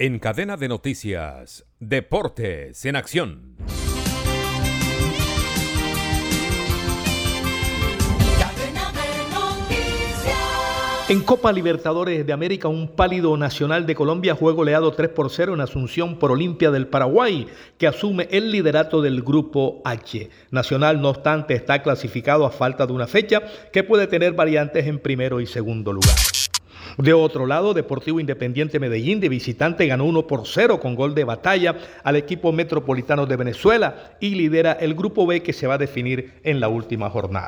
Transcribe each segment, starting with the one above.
En cadena de noticias, Deportes en Acción. En Copa Libertadores de América, un pálido nacional de Colombia fue goleado 3 por 0 en Asunción por Olimpia del Paraguay, que asume el liderato del Grupo H. Nacional, no obstante, está clasificado a falta de una fecha que puede tener variantes en primero y segundo lugar. De otro lado, Deportivo Independiente Medellín de visitante ganó 1 por 0 con gol de batalla al equipo metropolitano de Venezuela y lidera el grupo B que se va a definir en la última jornada.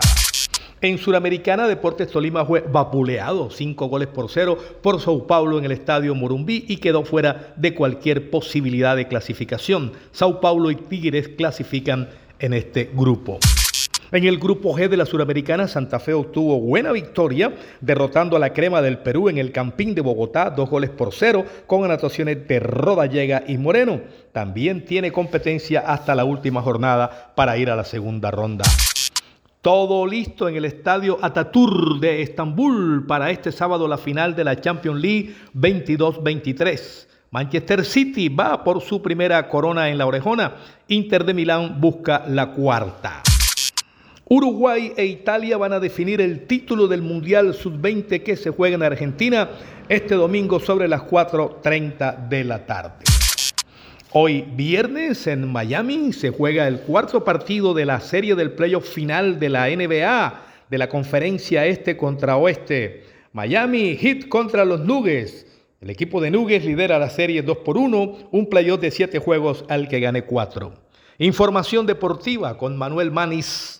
En Suramericana, Deportes Tolima fue vapuleado 5 goles por 0 por Sao Paulo en el estadio Morumbí y quedó fuera de cualquier posibilidad de clasificación. Sao Paulo y Tigres clasifican en este grupo. En el grupo G de la Suramericana, Santa Fe obtuvo buena victoria, derrotando a la crema del Perú en el Campín de Bogotá, dos goles por cero, con anotaciones de Rodallega y Moreno. También tiene competencia hasta la última jornada para ir a la segunda ronda. Todo listo en el estadio Ataturk de Estambul para este sábado la final de la Champions League 22-23. Manchester City va por su primera corona en la orejona. Inter de Milán busca la cuarta. Uruguay e Italia van a definir el título del Mundial Sub-20 que se juega en Argentina este domingo sobre las 4.30 de la tarde. Hoy viernes en Miami se juega el cuarto partido de la serie del playoff final de la NBA de la conferencia este contra oeste. Miami Heat contra los Nuggets. El equipo de Nuggets lidera la serie 2 por 1, un playoff de 7 juegos al que gane 4. Información deportiva con Manuel Manis.